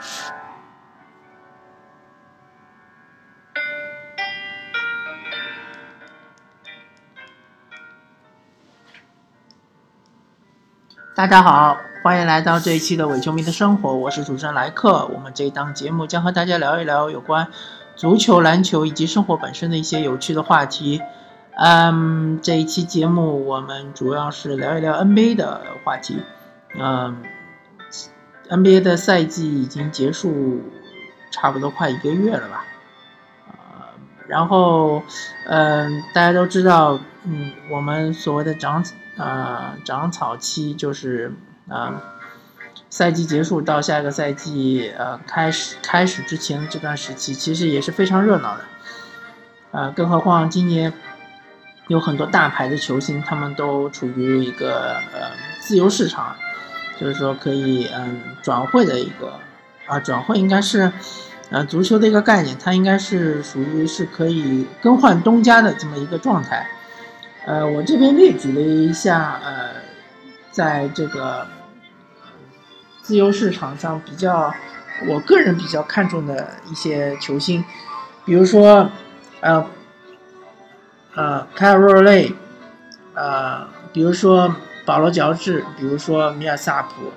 大家好，欢迎来到这一期的伪球迷的生活，我是主持人莱克。我们这一档节目将和大家聊一聊有关足球、篮球以及生活本身的一些有趣的话题。嗯，这一期节目我们主要是聊一聊 NBA 的话题。嗯，NBA 的赛季已经结束，差不多快一个月了吧？呃，然后，嗯，大家都知道，嗯，我们所谓的长。呃，长草期就是呃，赛季结束到下一个赛季呃开始开始之前这段时期，其实也是非常热闹的。呃，更何况今年有很多大牌的球星，他们都处于一个呃自由市场，就是说可以嗯转会的一个啊转会应该是呃足球的一个概念，它应该是属于是可以更换东家的这么一个状态。呃，我这边列举了一下，呃，在这个自由市场上比较，我个人比较看重的一些球星，比如说，呃，呃，凯尔若雷，呃，比如说保罗乔治，比如说米尔萨普，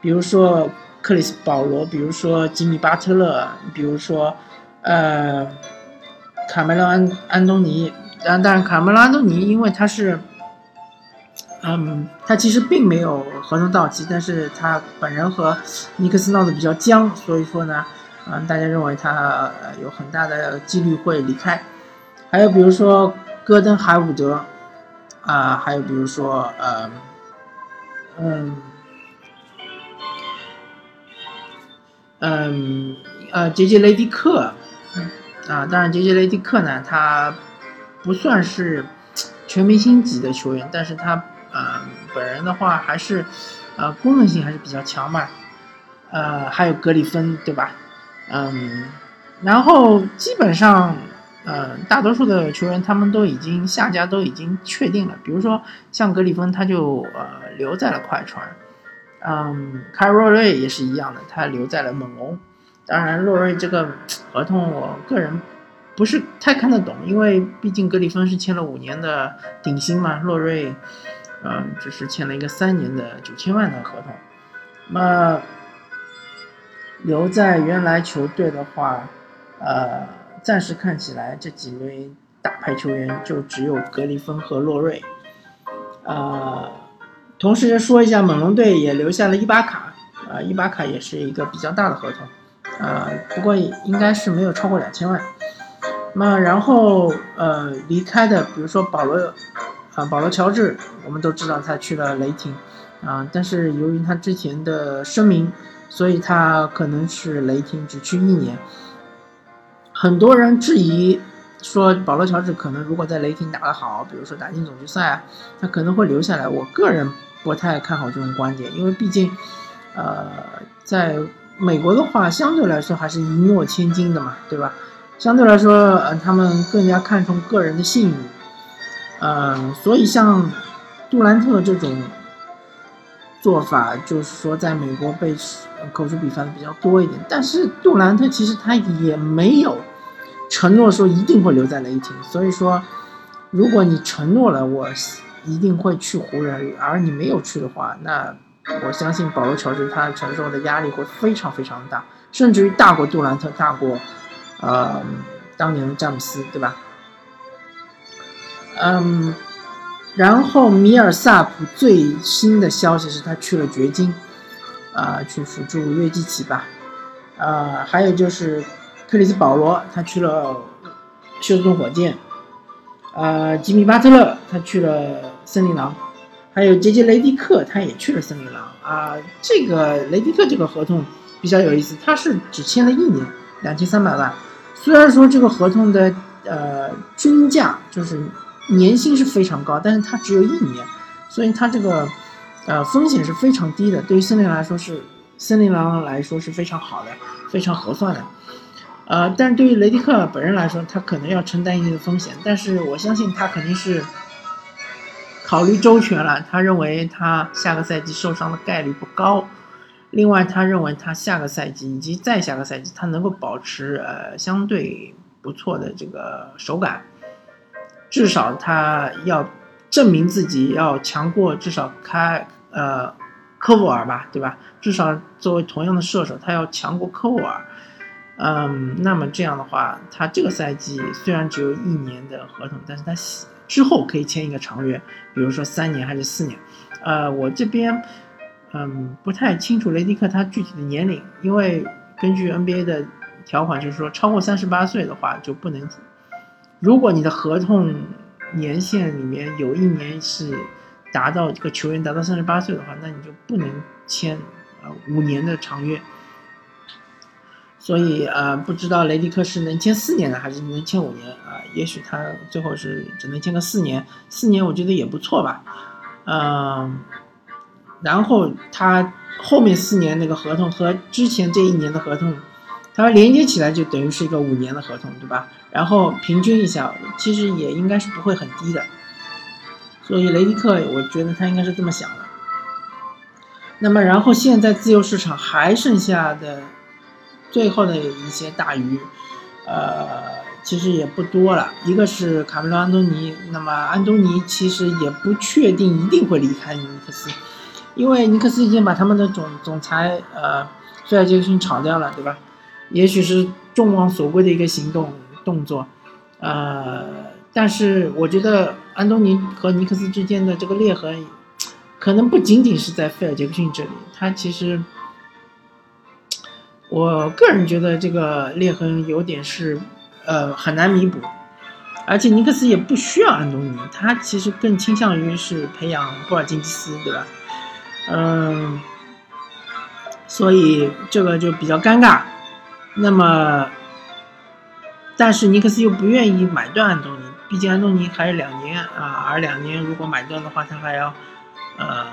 比如说克里斯保罗，比如说吉米巴特勒，比如说，呃，卡梅隆安安东尼。但但卡梅拉多尼，因为他是，嗯，他其实并没有合同到期，但是他本人和尼克斯闹得比较僵，所以说呢，嗯，大家认为他有很大的几率会离开。还有比如说戈登海伍德，啊，还有比如说呃，嗯，嗯，呃，杰杰雷迪克，啊，当然杰杰雷迪克呢，他。不算是全明星级的球员，但是他呃本人的话还是呃功能性还是比较强嘛，呃还有格里芬对吧？嗯，然后基本上呃大多数的球员他们都已经下家都已经确定了，比如说像格里芬他就呃留在了快船，嗯，凯洛瑞也是一样的，他留在了猛龙。当然洛瑞这个合同我个人。不是太看得懂，因为毕竟格里芬是签了五年的顶薪嘛，洛瑞，嗯，只是签了一个三年的九千万的合同。那留在原来球队的话，呃，暂时看起来这几位大牌球员就只有格里芬和洛瑞。呃，同时说一下，猛龙队也留下了伊巴卡，啊，伊巴卡也是一个比较大的合同，呃，不过应该是没有超过两千万。那然后呃离开的，比如说保罗，啊保罗乔治，我们都知道他去了雷霆，啊但是由于他之前的声明，所以他可能是雷霆只去一年。很多人质疑说保罗乔治可能如果在雷霆打得好，比如说打进总决赛，他可能会留下来。我个人不太看好这种观点，因为毕竟，呃在美国的话，相对来说还是一诺千金的嘛，对吧？相对来说，呃，他们更加看重个人的信誉，呃，所以像杜兰特这种做法，就是说在美国被口诛笔伐的比较多一点。但是杜兰特其实他也没有承诺说一定会留在雷霆，所以说，如果你承诺了我一定会去湖人，而你没有去的话，那我相信保罗乔治他承受的压力会非常非常大，甚至于大过杜兰特，大过。呃，当年的詹姆斯，对吧？嗯，然后米尔萨普最新的消息是他去了掘金，啊，去辅助约基奇吧。呃，还有就是克里斯保罗，他去了休斯顿火箭。呃，吉米巴特勒他去了森林狼，还有杰杰雷迪克他也去了森林狼。啊，这个雷迪克这个合同比较有意思，他是只签了一年，两千三百万。虽然说这个合同的呃均价就是年薪是非常高，但是它只有一年，所以它这个呃风险是非常低的。对于森林来说是森林狼来说是非常好的，非常合算的。呃，但是对于雷迪克本人来说，他可能要承担一定的风险，但是我相信他肯定是考虑周全了。他认为他下个赛季受伤的概率不高。另外，他认为他下个赛季以及再下个赛季，他能够保持呃相对不错的这个手感，至少他要证明自己要强过至少开呃科沃尔吧，对吧？至少作为同样的射手，他要强过科沃尔。嗯，那么这样的话，他这个赛季虽然只有一年的合同，但是他之后可以签一个长约，比如说三年还是四年。呃，我这边嗯不太清楚雷迪克他具体的年龄，因为根据 NBA 的条款就是说，超过三十八岁的话就不能。如果你的合同年限里面有一年是达到这个球员达到三十八岁的话，那你就不能签呃五年的长约。所以呃，不知道雷迪克是能签四年的，还是能签五年啊？也许他最后是只能签个四年，四年我觉得也不错吧。嗯，然后他后面四年那个合同和之前这一年的合同，它连接起来就等于是一个五年的合同，对吧？然后平均一下，其实也应该是不会很低的。所以雷迪克，我觉得他应该是这么想的。那么，然后现在自由市场还剩下的。最后的一些大鱼，呃，其实也不多了。一个是卡梅隆·安东尼，那么安东尼其实也不确定一定会离开尼克斯，因为尼克斯已经把他们的总总裁呃菲尔杰克逊炒掉了，对吧？也许是众望所归的一个行动动作，呃，但是我觉得安东尼和尼克斯之间的这个裂痕，可能不仅仅是在菲尔杰克逊这里，他其实。我个人觉得这个裂痕有点是，呃，很难弥补，而且尼克斯也不需要安东尼，他其实更倾向于是培养波尔津吉斯，对吧？嗯，所以这个就比较尴尬。那么，但是尼克斯又不愿意买断安东尼，毕竟安东尼还是两年啊，而两年如果买断的话，他还要，呃，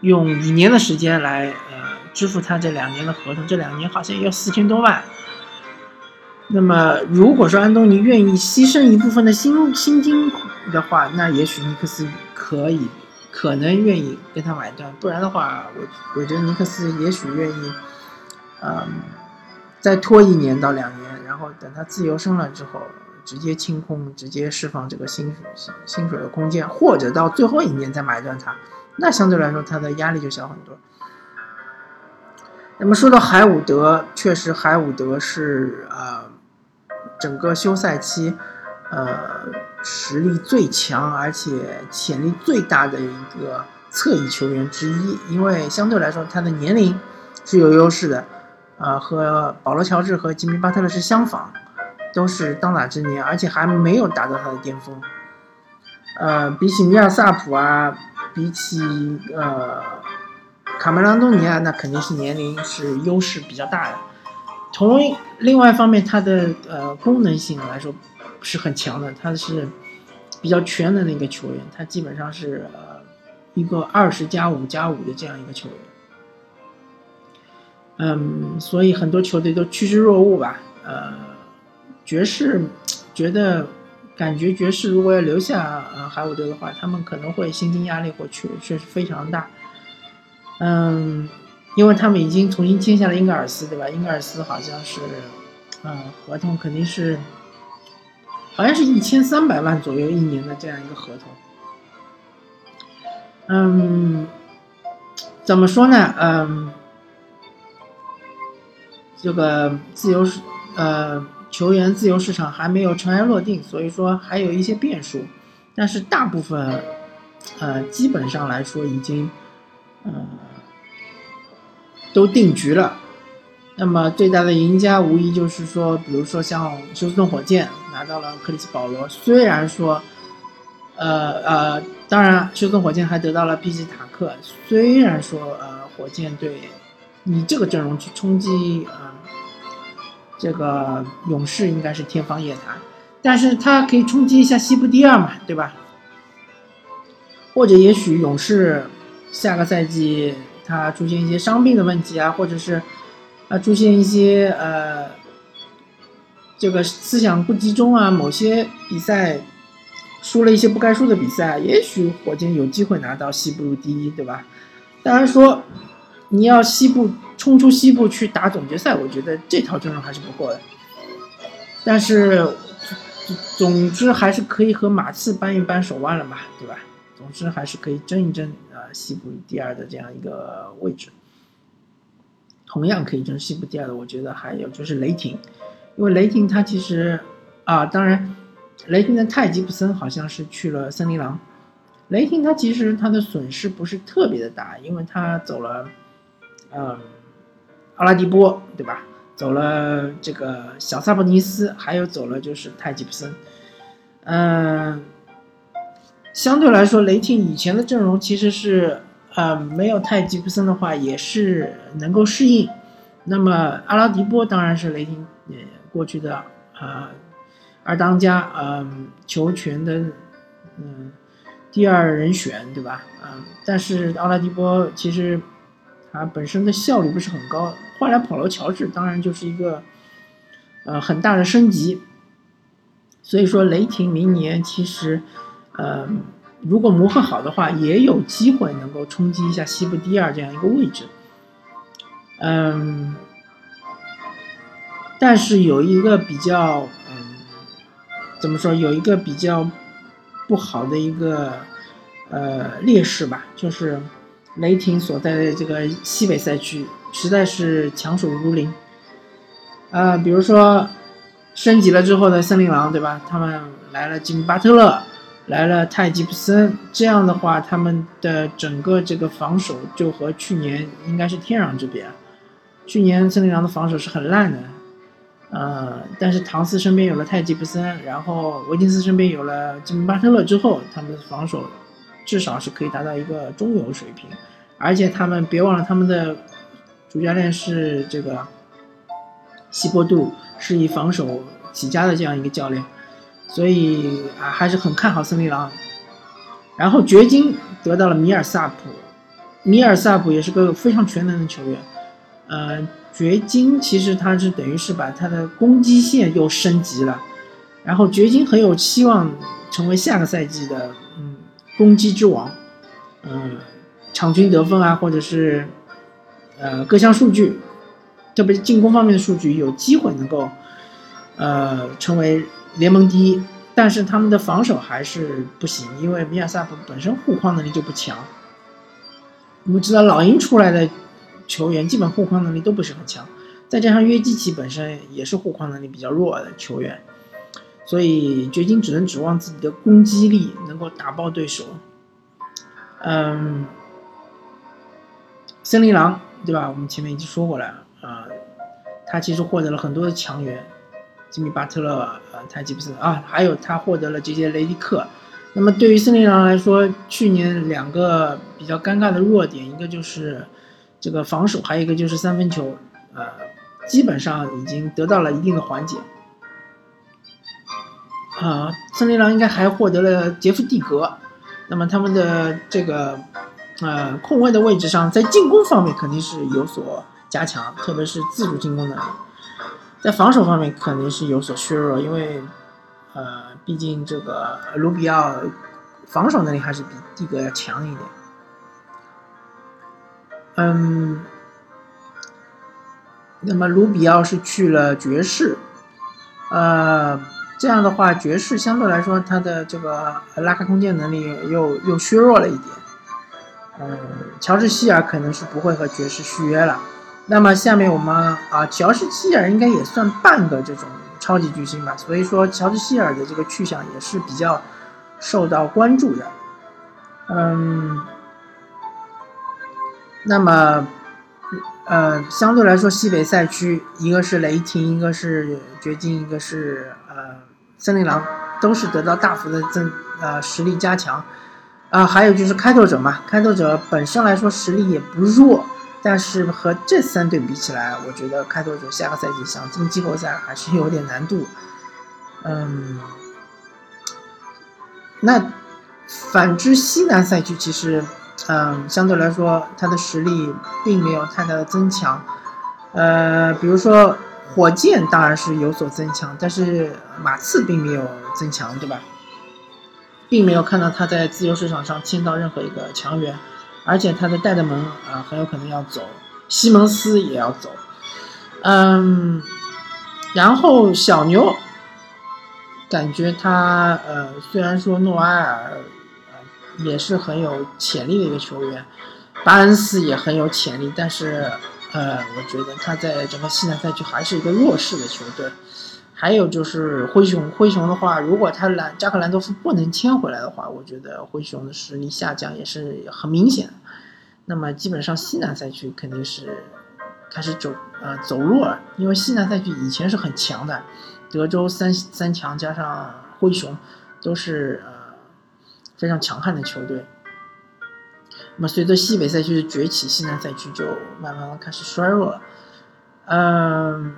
用五年的时间来，呃。支付他这两年的合同，这两年好像要四千多万。那么，如果说安东尼愿意牺牲一部分的薪薪金的话，那也许尼克斯可以，可能愿意跟他买断。不然的话，我我觉得尼克斯也许愿意，嗯，再拖一年到两年，然后等他自由身了之后，直接清空，直接释放这个薪薪薪水的空间，或者到最后一年再买断他，那相对来说他的压力就小很多。那么说到海伍德，确实海伍德是呃整个休赛期呃实力最强而且潜力最大的一个侧翼球员之一，因为相对来说他的年龄是有优势的，呃和保罗乔治和吉米巴特勒是相仿，都是当打之年，而且还没有达到他的巅峰。呃，比起米尔萨普啊，比起呃。卡梅隆·东尼啊，那肯定是年龄是优势比较大的。同另外一方面，他的呃功能性来说是很强的，他是比较全能的一个球员，他基本上是呃一个二十加五加五的这样一个球员。嗯，所以很多球队都趋之若鹜吧。呃，爵士觉得感觉爵士如果要留下呃海伍德的话，他们可能会薪金压力会确确实非常大。嗯，因为他们已经重新签下了英格尔斯，对吧？英格尔斯好像是，嗯，合同肯定是，好像是一千三百万左右一年的这样一个合同。嗯，怎么说呢？嗯，这个自由市，呃，球员自由市场还没有尘埃落定，所以说还有一些变数。但是大部分，呃，基本上来说已经，呃。都定局了，那么最大的赢家无疑就是说，比如说像休斯顿火箭拿到了克里斯保罗，虽然说，呃呃，当然休斯顿火箭还得到了皮奇塔克，虽然说呃火箭队以这个阵容去冲击呃这个勇士应该是天方夜谭，但是他可以冲击一下西部第二嘛，对吧？或者也许勇士下个赛季。他出现一些伤病的问题啊，或者是，啊出现一些呃，这个思想不集中啊，某些比赛输了一些不该输的比赛，也许火箭有机会拿到西部第一，对吧？当然说，你要西部冲出西部去打总决赛，我觉得这套阵容还是不够的。但是，总之还是可以和马刺扳一扳手腕了嘛，对吧？总之还是可以争一争啊，西部第二的这样一个位置。同样可以争西部第二的，我觉得还有就是雷霆，因为雷霆他其实啊，当然，雷霆的泰吉普森好像是去了森林狼。雷霆他其实他的损失不是特别的大，因为他走了，嗯，阿拉迪波，对吧？走了这个小萨博尼斯，还有走了就是泰吉普森，嗯，相对来说，雷霆以前的阵容其实是，呃，没有泰吉普森的话也是能够适应。那么阿拉迪波当然是雷霆呃过去的啊二当家，嗯，球权的嗯第二人选，对吧？嗯，但是阿拉迪波其实。他本身的效率不是很高，换来保罗乔治，当然就是一个，呃，很大的升级。所以说，雷霆明年其实，呃，如果磨合好的话，也有机会能够冲击一下西部第二这样一个位置。嗯，但是有一个比较，嗯，怎么说？有一个比较不好的一个，呃，劣势吧，就是。雷霆所在的这个西北赛区实在是强手如林，啊，比如说升级了之后的森林狼，对吧？他们来了吉米巴特勒，来了泰吉普森，这样的话，他们的整个这个防守就和去年应该是天壤之别。去年森林狼的防守是很烂的，呃，但是唐斯身边有了泰吉普森，然后维金斯身边有了吉米巴特勒之后，他们的防守。至少是可以达到一个中游水平，而且他们别忘了，他们的主教练是这个西波杜，是以防守起家的这样一个教练，所以啊还是很看好森林狼。然后掘金得到了米尔萨普，米尔萨普也是个非常全能的球员。呃，掘金其实他是等于是把他的攻击线又升级了，然后掘金很有希望成为下个赛季的。攻击之王，嗯，场均得分啊，或者是呃各项数据，特别是进攻方面的数据，有机会能够呃成为联盟第一。但是他们的防守还是不行，因为米尔萨普本身护框能力就不强。我们知道老鹰出来的球员基本护框能力都不是很强，再加上约基奇本身也是护框能力比较弱的球员。所以掘金只能指望自己的攻击力能够打爆对手。嗯，森林狼对吧？我们前面已经说过了啊，他其实获得了很多的强援，吉米巴特勒、呃泰吉普森啊，还有他获得了这些雷迪克。那么对于森林狼来说，去年两个比较尴尬的弱点，一个就是这个防守，还有一个就是三分球，呃，基本上已经得到了一定的缓解。啊，森林狼应该还获得了杰夫蒂格，那么他们的这个呃控卫的位置上，在进攻方面肯定是有所加强，特别是自主进攻能力，在防守方面肯定是有所削弱，因为呃，毕竟这个卢比奥防守能力还是比蒂格要强一点。嗯，那么卢比奥是去了爵士，呃。这样的话，爵士相对来说，他的这个拉开空间能力又又削弱了一点。嗯，乔治希尔可能是不会和爵士续约了。那么下面我们啊，乔治希尔应该也算半个这种超级巨星吧。所以说，乔治希尔的这个去向也是比较受到关注的。嗯，那么。呃，相对来说，西北赛区一个是雷霆，一个是掘金，一个是呃森林狼，都是得到大幅的增呃实力加强，啊，还有就是开拓者嘛，开拓者本身来说实力也不弱，但是和这三队比起来，我觉得开拓者下个赛季想进季后赛还是有点难度，嗯，那反之西南赛区其实。嗯，相对来说，它的实力并没有太大的增强。呃，比如说火箭当然是有所增强，但是马刺并没有增强，对吧？并没有看到他在自由市场上签到任何一个强援。而且他的戴德蒙啊很有可能要走，西蒙斯也要走，嗯，然后小牛，感觉他呃虽然说诺埃尔也是很有潜力的一个球员，巴恩斯也很有潜力，但是呃我觉得他在整个西南赛区还是一个弱势的球队。还有就是灰熊，灰熊的话，如果他兰扎克兰多夫不能签回来的话，我觉得灰熊的实力下降也是很明显。那么基本上西南赛区肯定是开始走呃走弱了，因为西南赛区以前是很强的，德州三三强加上灰熊都是呃非常强悍的球队。那么随着西北赛区的崛起，西南赛区就慢慢开始衰弱了。嗯。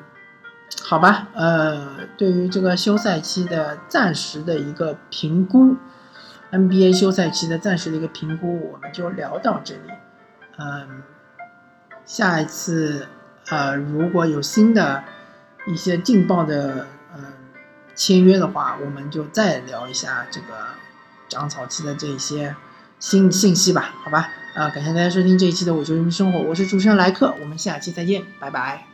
好吧，呃，对于这个休赛期的暂时的一个评估，NBA 休赛期的暂时的一个评估，我们就聊到这里。嗯，下一次，呃，如果有新的一些劲爆的嗯签约的话，我们就再聊一下这个长草期的这些信信息吧。好吧，啊，感谢大家收听这一期的《我就人民生活》，我是主持人莱克，我们下期再见，拜拜。